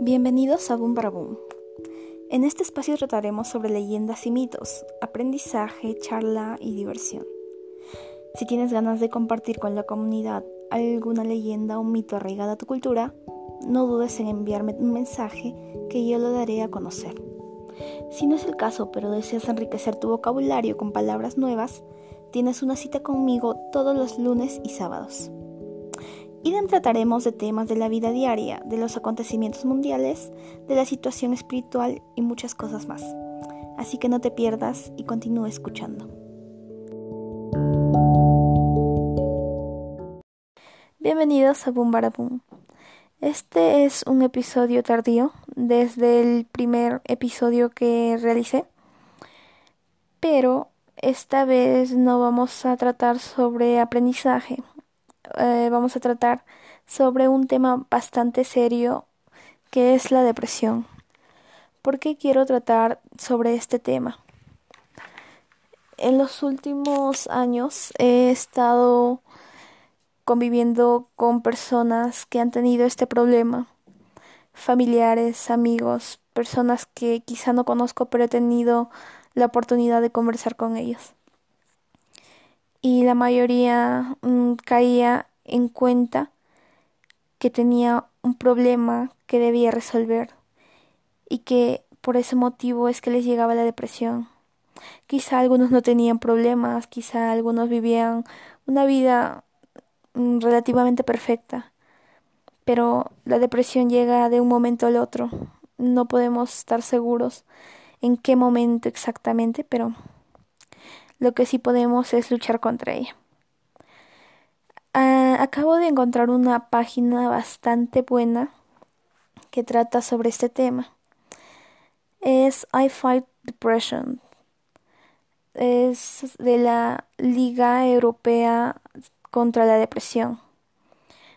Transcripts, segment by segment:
Bienvenidos a Boom para Boom. En este espacio trataremos sobre leyendas y mitos, aprendizaje, charla y diversión. Si tienes ganas de compartir con la comunidad alguna leyenda o mito arraigada a tu cultura, no dudes en enviarme un mensaje que yo lo daré a conocer. Si no es el caso, pero deseas enriquecer tu vocabulario con palabras nuevas, tienes una cita conmigo todos los lunes y sábados. Y trataremos de temas de la vida diaria, de los acontecimientos mundiales, de la situación espiritual y muchas cosas más. Así que no te pierdas y continúa escuchando. Bienvenidos a Boom Boom. Este es un episodio tardío desde el primer episodio que realicé, pero esta vez no vamos a tratar sobre aprendizaje, eh, vamos a tratar sobre un tema bastante serio que es la depresión. ¿Por qué quiero tratar sobre este tema? En los últimos años he estado conviviendo con personas que han tenido este problema, familiares, amigos, personas que quizá no conozco pero he tenido la oportunidad de conversar con ellos y la mayoría mm, caía en cuenta que tenía un problema que debía resolver y que por ese motivo es que les llegaba la depresión. Quizá algunos no tenían problemas, quizá algunos vivían una vida mm, relativamente perfecta, pero la depresión llega de un momento al otro. No podemos estar seguros en qué momento exactamente, pero lo que sí podemos es luchar contra ella. Ah, acabo de encontrar una página bastante buena que trata sobre este tema. Es I Fight Depression. Es de la Liga Europea contra la Depresión.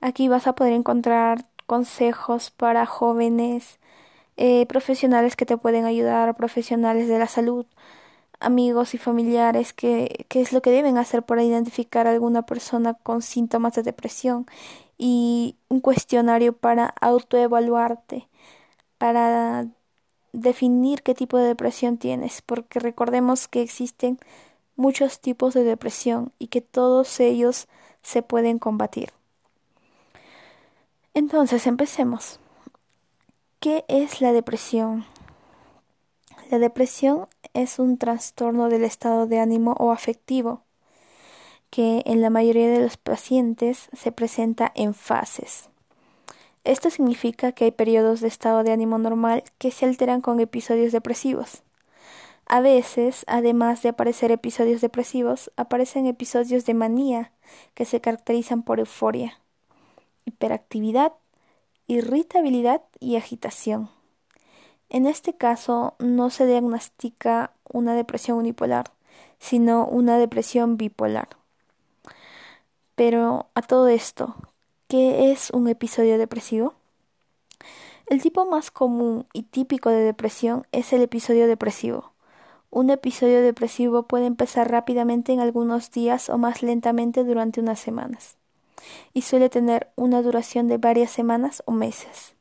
Aquí vas a poder encontrar consejos para jóvenes, eh, profesionales que te pueden ayudar, profesionales de la salud, amigos y familiares qué, es lo que deben hacer para identificar a alguna persona con síntomas de depresión y un cuestionario para autoevaluarte, para definir qué tipo de depresión tienes, porque recordemos que existen muchos tipos de depresión y que todos ellos se pueden combatir. Entonces, empecemos. ¿Qué es la depresión? La depresión es un trastorno del estado de ánimo o afectivo que en la mayoría de los pacientes se presenta en fases. Esto significa que hay periodos de estado de ánimo normal que se alteran con episodios depresivos. A veces, además de aparecer episodios depresivos, aparecen episodios de manía que se caracterizan por euforia, hiperactividad, irritabilidad y agitación. En este caso no se diagnostica una depresión unipolar, sino una depresión bipolar. Pero a todo esto, ¿qué es un episodio depresivo? El tipo más común y típico de depresión es el episodio depresivo. Un episodio depresivo puede empezar rápidamente en algunos días o más lentamente durante unas semanas, y suele tener una duración de varias semanas o meses.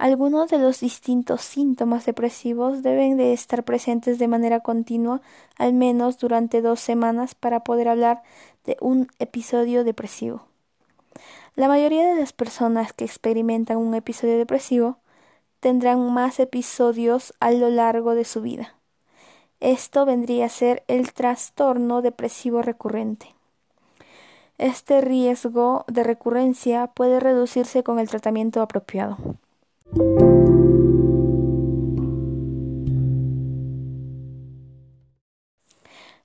Algunos de los distintos síntomas depresivos deben de estar presentes de manera continua al menos durante dos semanas para poder hablar de un episodio depresivo. La mayoría de las personas que experimentan un episodio depresivo tendrán más episodios a lo largo de su vida. Esto vendría a ser el trastorno depresivo recurrente. Este riesgo de recurrencia puede reducirse con el tratamiento apropiado.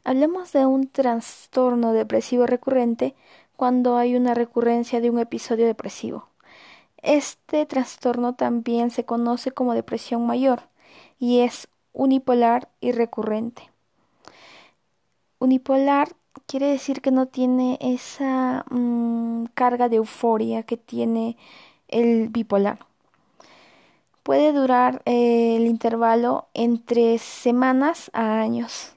Hablemos de un trastorno depresivo recurrente cuando hay una recurrencia de un episodio depresivo. Este trastorno también se conoce como depresión mayor y es unipolar y recurrente. Unipolar quiere decir que no tiene esa mm, carga de euforia que tiene el bipolar puede durar eh, el intervalo entre semanas a años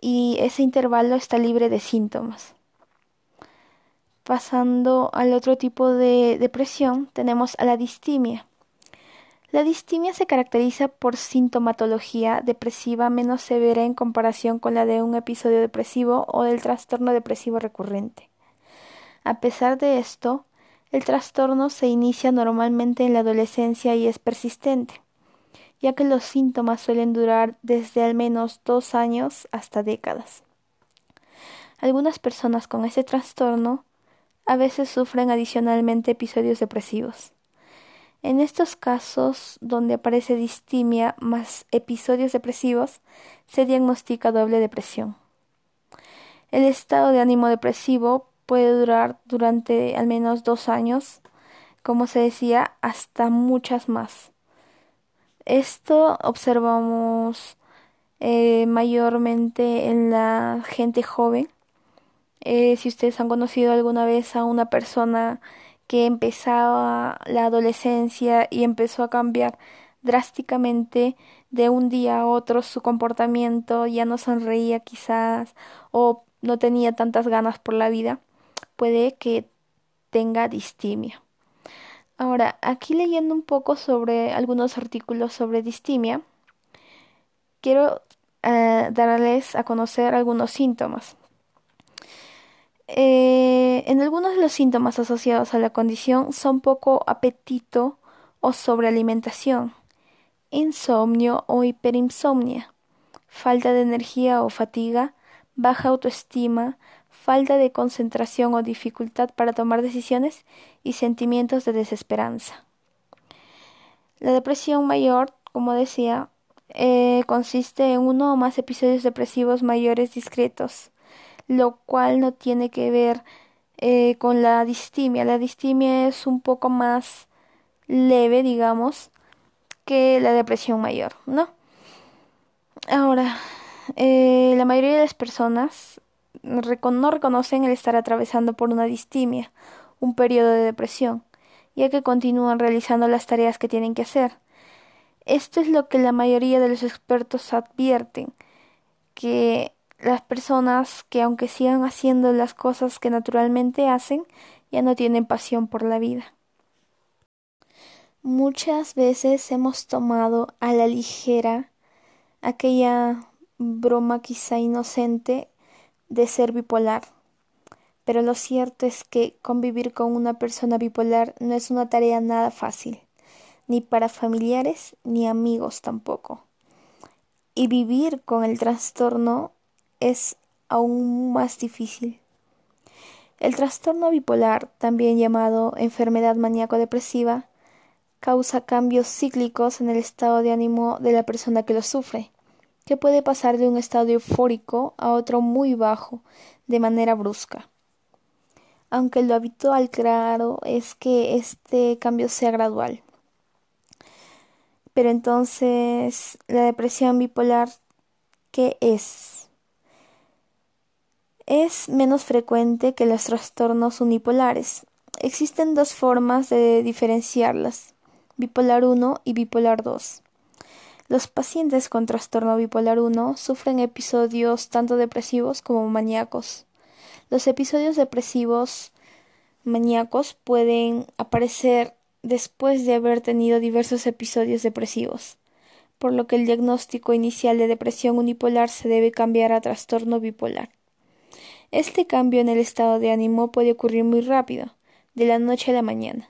y ese intervalo está libre de síntomas. Pasando al otro tipo de depresión, tenemos a la distimia. La distimia se caracteriza por sintomatología depresiva menos severa en comparación con la de un episodio depresivo o del trastorno depresivo recurrente. A pesar de esto, el trastorno se inicia normalmente en la adolescencia y es persistente, ya que los síntomas suelen durar desde al menos dos años hasta décadas. Algunas personas con este trastorno a veces sufren adicionalmente episodios depresivos. En estos casos, donde aparece distimia más episodios depresivos, se diagnostica doble depresión. El estado de ánimo depresivo puede durar durante al menos dos años, como se decía, hasta muchas más. Esto observamos eh, mayormente en la gente joven. Eh, si ustedes han conocido alguna vez a una persona que empezaba la adolescencia y empezó a cambiar drásticamente de un día a otro su comportamiento, ya no sonreía quizás o no tenía tantas ganas por la vida, puede que tenga distimia. Ahora, aquí leyendo un poco sobre algunos artículos sobre distimia, quiero eh, darles a conocer algunos síntomas. Eh, en algunos de los síntomas asociados a la condición son poco apetito o sobrealimentación, insomnio o hiperinsomnia, falta de energía o fatiga, baja autoestima, falta de concentración o dificultad para tomar decisiones y sentimientos de desesperanza. La depresión mayor, como decía, eh, consiste en uno o más episodios depresivos mayores discretos, lo cual no tiene que ver eh, con la distimia. La distimia es un poco más leve, digamos, que la depresión mayor, ¿no? Ahora, eh, la mayoría de las personas no reconocen el estar atravesando por una distimia, un periodo de depresión, ya que continúan realizando las tareas que tienen que hacer. Esto es lo que la mayoría de los expertos advierten, que las personas que aunque sigan haciendo las cosas que naturalmente hacen, ya no tienen pasión por la vida. Muchas veces hemos tomado a la ligera aquella broma quizá inocente de ser bipolar. Pero lo cierto es que convivir con una persona bipolar no es una tarea nada fácil, ni para familiares ni amigos tampoco. Y vivir con el trastorno es aún más difícil. El trastorno bipolar, también llamado enfermedad maníaco-depresiva, causa cambios cíclicos en el estado de ánimo de la persona que lo sufre que puede pasar de un estado eufórico a otro muy bajo de manera brusca. Aunque lo habitual, claro, es que este cambio sea gradual. Pero entonces, la depresión bipolar, ¿qué es? Es menos frecuente que los trastornos unipolares. Existen dos formas de diferenciarlas, bipolar 1 y bipolar 2. Los pacientes con trastorno bipolar 1 sufren episodios tanto depresivos como maníacos. Los episodios depresivos maníacos pueden aparecer después de haber tenido diversos episodios depresivos, por lo que el diagnóstico inicial de depresión unipolar se debe cambiar a trastorno bipolar. Este cambio en el estado de ánimo puede ocurrir muy rápido, de la noche a la mañana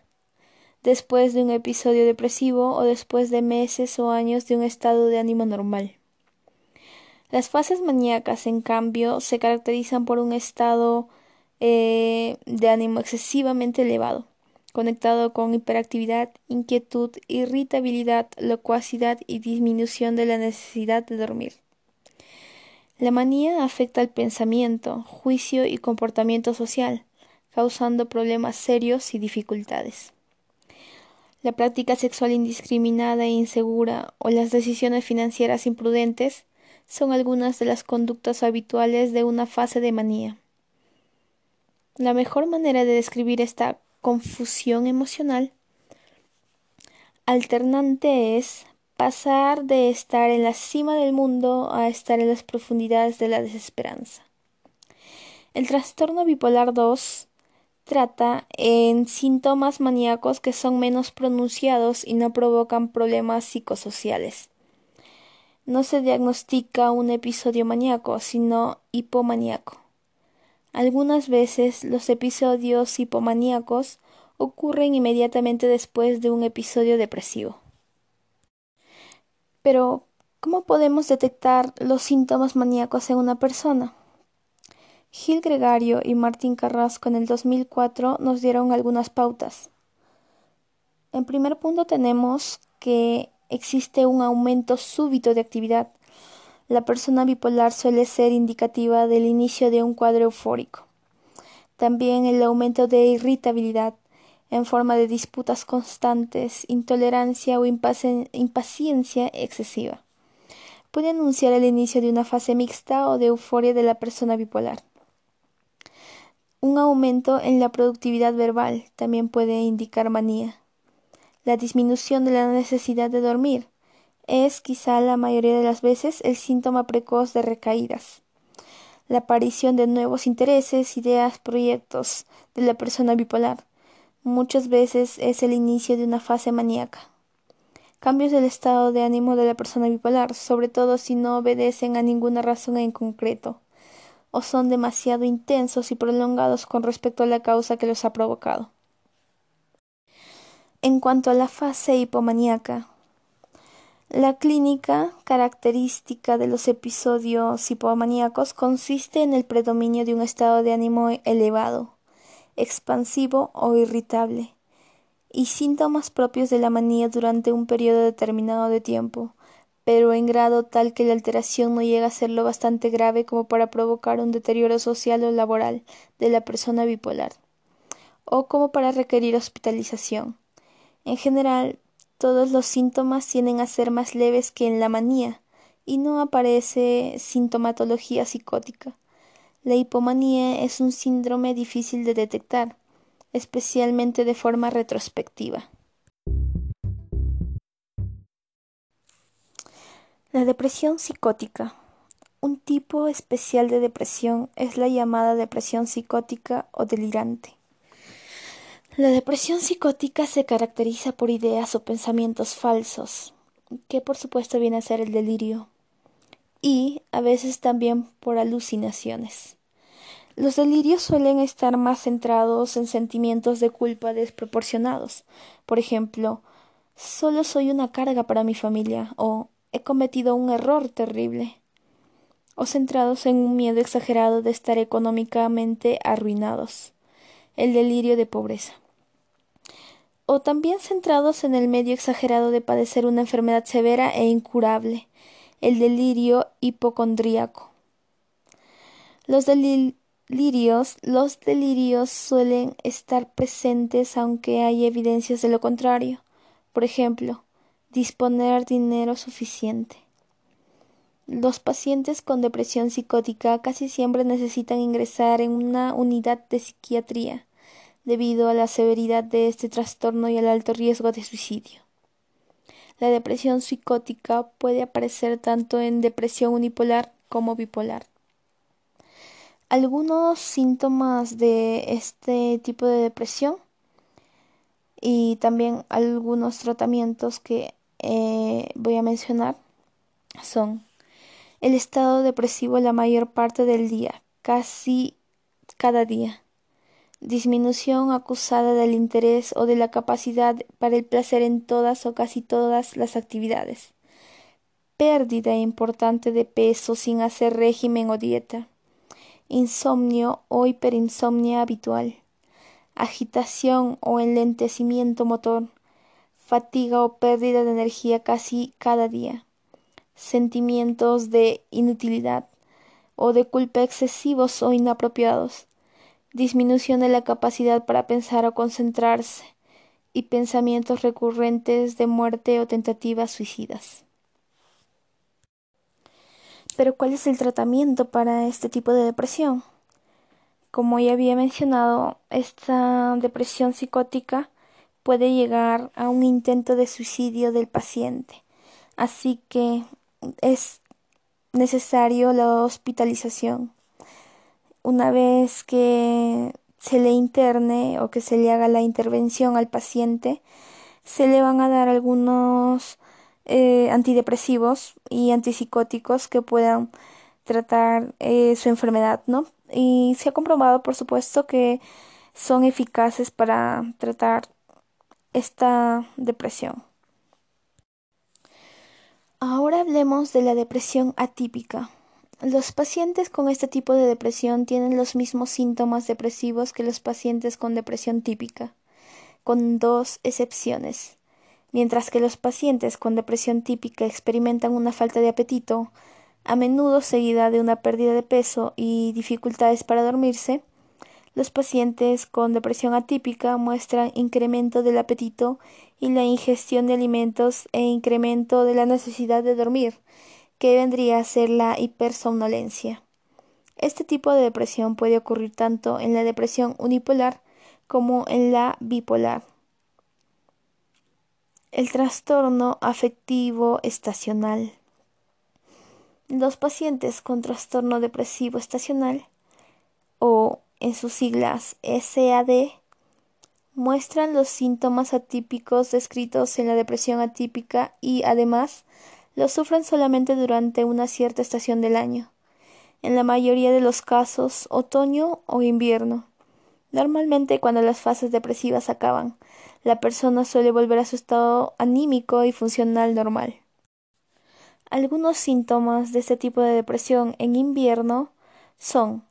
después de un episodio depresivo o después de meses o años de un estado de ánimo normal. Las fases maníacas, en cambio, se caracterizan por un estado eh, de ánimo excesivamente elevado, conectado con hiperactividad, inquietud, irritabilidad, locuacidad y disminución de la necesidad de dormir. La manía afecta al pensamiento, juicio y comportamiento social, causando problemas serios y dificultades la práctica sexual indiscriminada e insegura o las decisiones financieras imprudentes son algunas de las conductas habituales de una fase de manía. La mejor manera de describir esta confusión emocional alternante es pasar de estar en la cima del mundo a estar en las profundidades de la desesperanza. El trastorno bipolar 2 trata en síntomas maníacos que son menos pronunciados y no provocan problemas psicosociales. No se diagnostica un episodio maníaco, sino hipomaníaco. Algunas veces los episodios hipomaníacos ocurren inmediatamente después de un episodio depresivo. Pero, ¿cómo podemos detectar los síntomas maníacos en una persona? Gil Gregario y Martín Carrasco en el 2004 nos dieron algunas pautas. En primer punto tenemos que existe un aumento súbito de actividad. La persona bipolar suele ser indicativa del inicio de un cuadro eufórico. También el aumento de irritabilidad en forma de disputas constantes, intolerancia o impaciencia excesiva. Puede anunciar el inicio de una fase mixta o de euforia de la persona bipolar. Un aumento en la productividad verbal también puede indicar manía. La disminución de la necesidad de dormir es quizá la mayoría de las veces el síntoma precoz de recaídas. La aparición de nuevos intereses, ideas, proyectos de la persona bipolar muchas veces es el inicio de una fase maníaca. Cambios del estado de ánimo de la persona bipolar, sobre todo si no obedecen a ninguna razón en concreto o son demasiado intensos y prolongados con respecto a la causa que los ha provocado. En cuanto a la fase hipomaníaca, la clínica característica de los episodios hipomaníacos consiste en el predominio de un estado de ánimo elevado, expansivo o irritable, y síntomas propios de la manía durante un periodo determinado de tiempo, pero en grado tal que la alteración no llega a ser lo bastante grave como para provocar un deterioro social o laboral de la persona bipolar, o como para requerir hospitalización. En general, todos los síntomas tienden a ser más leves que en la manía, y no aparece sintomatología psicótica. La hipomanía es un síndrome difícil de detectar, especialmente de forma retrospectiva. La depresión psicótica. Un tipo especial de depresión es la llamada depresión psicótica o delirante. La depresión psicótica se caracteriza por ideas o pensamientos falsos, que por supuesto viene a ser el delirio, y a veces también por alucinaciones. Los delirios suelen estar más centrados en sentimientos de culpa desproporcionados. Por ejemplo, solo soy una carga para mi familia o he cometido un error terrible, o centrados en un miedo exagerado de estar económicamente arruinados, el delirio de pobreza, o también centrados en el medio exagerado de padecer una enfermedad severa e incurable, el delirio hipocondríaco. Los delirios, los delirios suelen estar presentes aunque hay evidencias de lo contrario. Por ejemplo, disponer dinero suficiente. Los pacientes con depresión psicótica casi siempre necesitan ingresar en una unidad de psiquiatría debido a la severidad de este trastorno y al alto riesgo de suicidio. La depresión psicótica puede aparecer tanto en depresión unipolar como bipolar. Algunos síntomas de este tipo de depresión y también algunos tratamientos que eh, voy a mencionar son el estado depresivo la mayor parte del día, casi cada día, disminución acusada del interés o de la capacidad para el placer en todas o casi todas las actividades, pérdida importante de peso sin hacer régimen o dieta, insomnio o hiperinsomnia habitual, agitación o enlentecimiento motor, fatiga o pérdida de energía casi cada día, sentimientos de inutilidad o de culpa excesivos o inapropiados, disminución de la capacidad para pensar o concentrarse, y pensamientos recurrentes de muerte o tentativas suicidas. Pero ¿cuál es el tratamiento para este tipo de depresión? Como ya había mencionado, esta depresión psicótica puede llegar a un intento de suicidio del paciente. Así que es necesario la hospitalización. Una vez que se le interne o que se le haga la intervención al paciente, se le van a dar algunos eh, antidepresivos y antipsicóticos que puedan tratar eh, su enfermedad, ¿no? Y se ha comprobado, por supuesto, que son eficaces para tratar esta depresión. Ahora hablemos de la depresión atípica. Los pacientes con este tipo de depresión tienen los mismos síntomas depresivos que los pacientes con depresión típica, con dos excepciones. Mientras que los pacientes con depresión típica experimentan una falta de apetito, a menudo seguida de una pérdida de peso y dificultades para dormirse, los pacientes con depresión atípica muestran incremento del apetito y la ingestión de alimentos e incremento de la necesidad de dormir, que vendría a ser la hipersomnolencia. Este tipo de depresión puede ocurrir tanto en la depresión unipolar como en la bipolar. El trastorno afectivo estacional. Los pacientes con trastorno depresivo estacional en sus siglas SAD muestran los síntomas atípicos descritos en la depresión atípica y además los sufren solamente durante una cierta estación del año, en la mayoría de los casos otoño o invierno. Normalmente cuando las fases depresivas acaban, la persona suele volver a su estado anímico y funcional normal. Algunos síntomas de este tipo de depresión en invierno son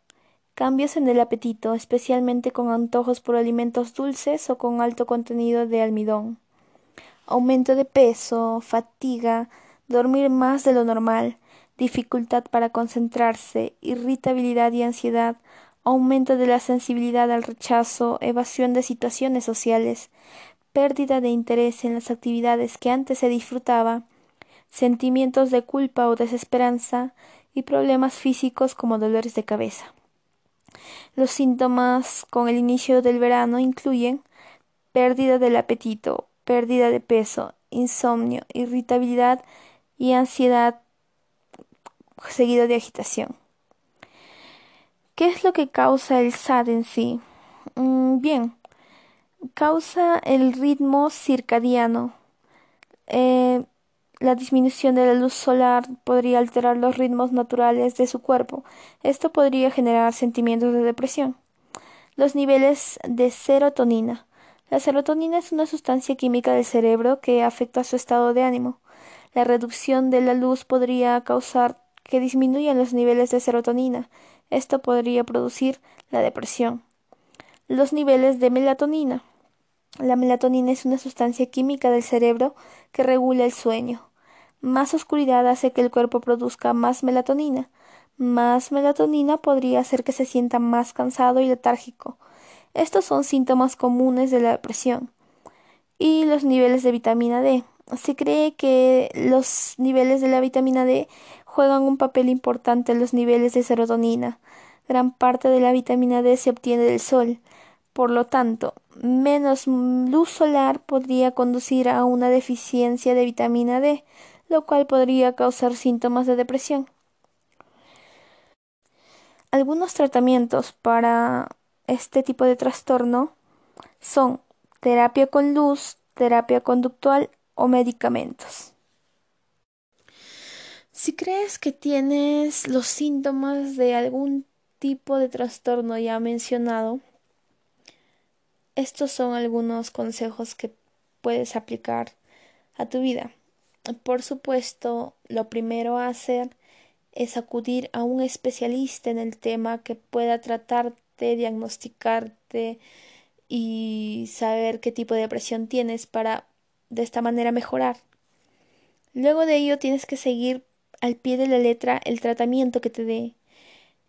cambios en el apetito, especialmente con antojos por alimentos dulces o con alto contenido de almidón, aumento de peso, fatiga, dormir más de lo normal, dificultad para concentrarse, irritabilidad y ansiedad, aumento de la sensibilidad al rechazo, evasión de situaciones sociales, pérdida de interés en las actividades que antes se disfrutaba, sentimientos de culpa o desesperanza y problemas físicos como dolores de cabeza. Los síntomas con el inicio del verano incluyen pérdida del apetito, pérdida de peso, insomnio, irritabilidad y ansiedad seguido de agitación. ¿Qué es lo que causa el SAD en sí? Mm, bien, causa el ritmo circadiano. Eh, la disminución de la luz solar podría alterar los ritmos naturales de su cuerpo. Esto podría generar sentimientos de depresión. Los niveles de serotonina. La serotonina es una sustancia química del cerebro que afecta su estado de ánimo. La reducción de la luz podría causar que disminuyan los niveles de serotonina. Esto podría producir la depresión. Los niveles de melatonina. La melatonina es una sustancia química del cerebro que regula el sueño. Más oscuridad hace que el cuerpo produzca más melatonina. Más melatonina podría hacer que se sienta más cansado y letárgico. Estos son síntomas comunes de la depresión. Y los niveles de vitamina D. Se cree que los niveles de la vitamina D juegan un papel importante en los niveles de serotonina. Gran parte de la vitamina D se obtiene del sol. Por lo tanto, menos luz solar podría conducir a una deficiencia de vitamina D, lo cual podría causar síntomas de depresión. Algunos tratamientos para este tipo de trastorno son terapia con luz, terapia conductual o medicamentos. Si crees que tienes los síntomas de algún tipo de trastorno ya mencionado, estos son algunos consejos que puedes aplicar a tu vida. Por supuesto, lo primero a hacer es acudir a un especialista en el tema que pueda tratarte, diagnosticarte y saber qué tipo de depresión tienes para de esta manera mejorar. Luego de ello tienes que seguir al pie de la letra el tratamiento que te dé.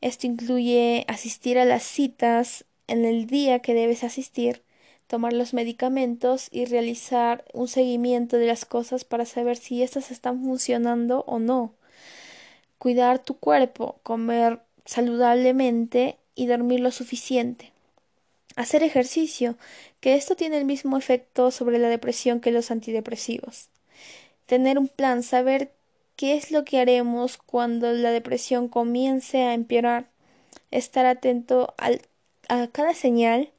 Esto incluye asistir a las citas en el día que debes asistir, tomar los medicamentos y realizar un seguimiento de las cosas para saber si éstas están funcionando o no. Cuidar tu cuerpo, comer saludablemente y dormir lo suficiente. Hacer ejercicio, que esto tiene el mismo efecto sobre la depresión que los antidepresivos. Tener un plan, saber qué es lo que haremos cuando la depresión comience a empeorar. Estar atento al a cada señal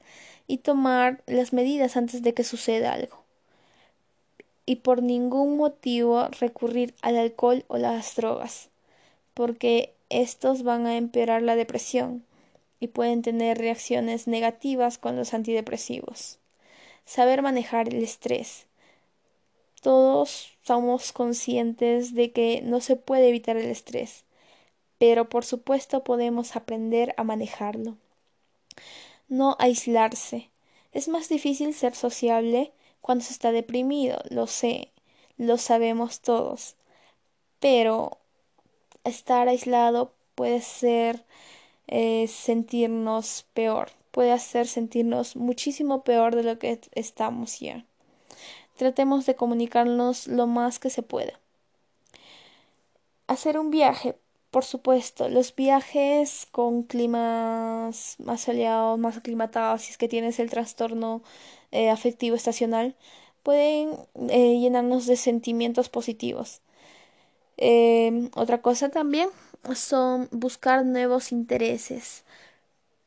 y tomar las medidas antes de que suceda algo. Y por ningún motivo recurrir al alcohol o las drogas, porque estos van a empeorar la depresión y pueden tener reacciones negativas con los antidepresivos. Saber manejar el estrés. Todos somos conscientes de que no se puede evitar el estrés, pero por supuesto podemos aprender a manejarlo. No aislarse. Es más difícil ser sociable cuando se está deprimido, lo sé, lo sabemos todos, pero estar aislado puede ser eh, sentirnos peor, puede hacer sentirnos muchísimo peor de lo que estamos ya. Tratemos de comunicarnos lo más que se pueda. Hacer un viaje, por supuesto, los viajes con climas más soleados, más aclimatados, si es que tienes el trastorno eh, afectivo estacional, pueden eh, llenarnos de sentimientos positivos. otra cosa también son buscar nuevos intereses.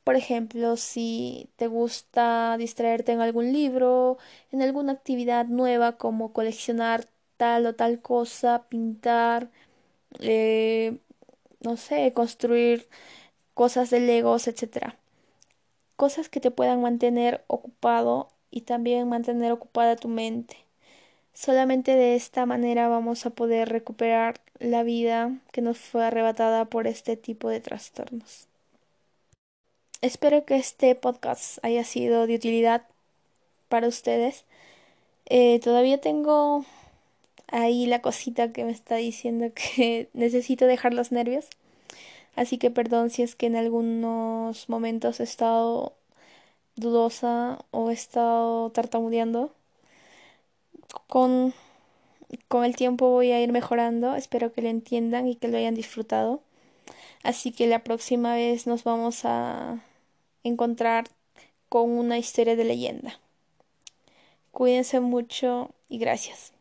Por ejemplo, si te gusta distraerte en algún libro, en alguna actividad nueva como coleccionar tal o tal cosa, pintar, eh, no sé, construir cosas de legos, etc. Cosas que te puedan mantener ocupado y también mantener ocupada tu mente. Solamente de esta manera vamos a poder recuperar la vida que nos fue arrebatada por este tipo de trastornos. Espero que este podcast haya sido de utilidad para ustedes. Eh, todavía tengo ahí la cosita que me está diciendo que necesito dejar los nervios. Así que perdón si es que en algunos momentos he estado dudosa o he estado tartamudeando. Con, con el tiempo voy a ir mejorando. Espero que lo entiendan y que lo hayan disfrutado. Así que la próxima vez nos vamos a encontrar con una historia de leyenda. Cuídense mucho y gracias.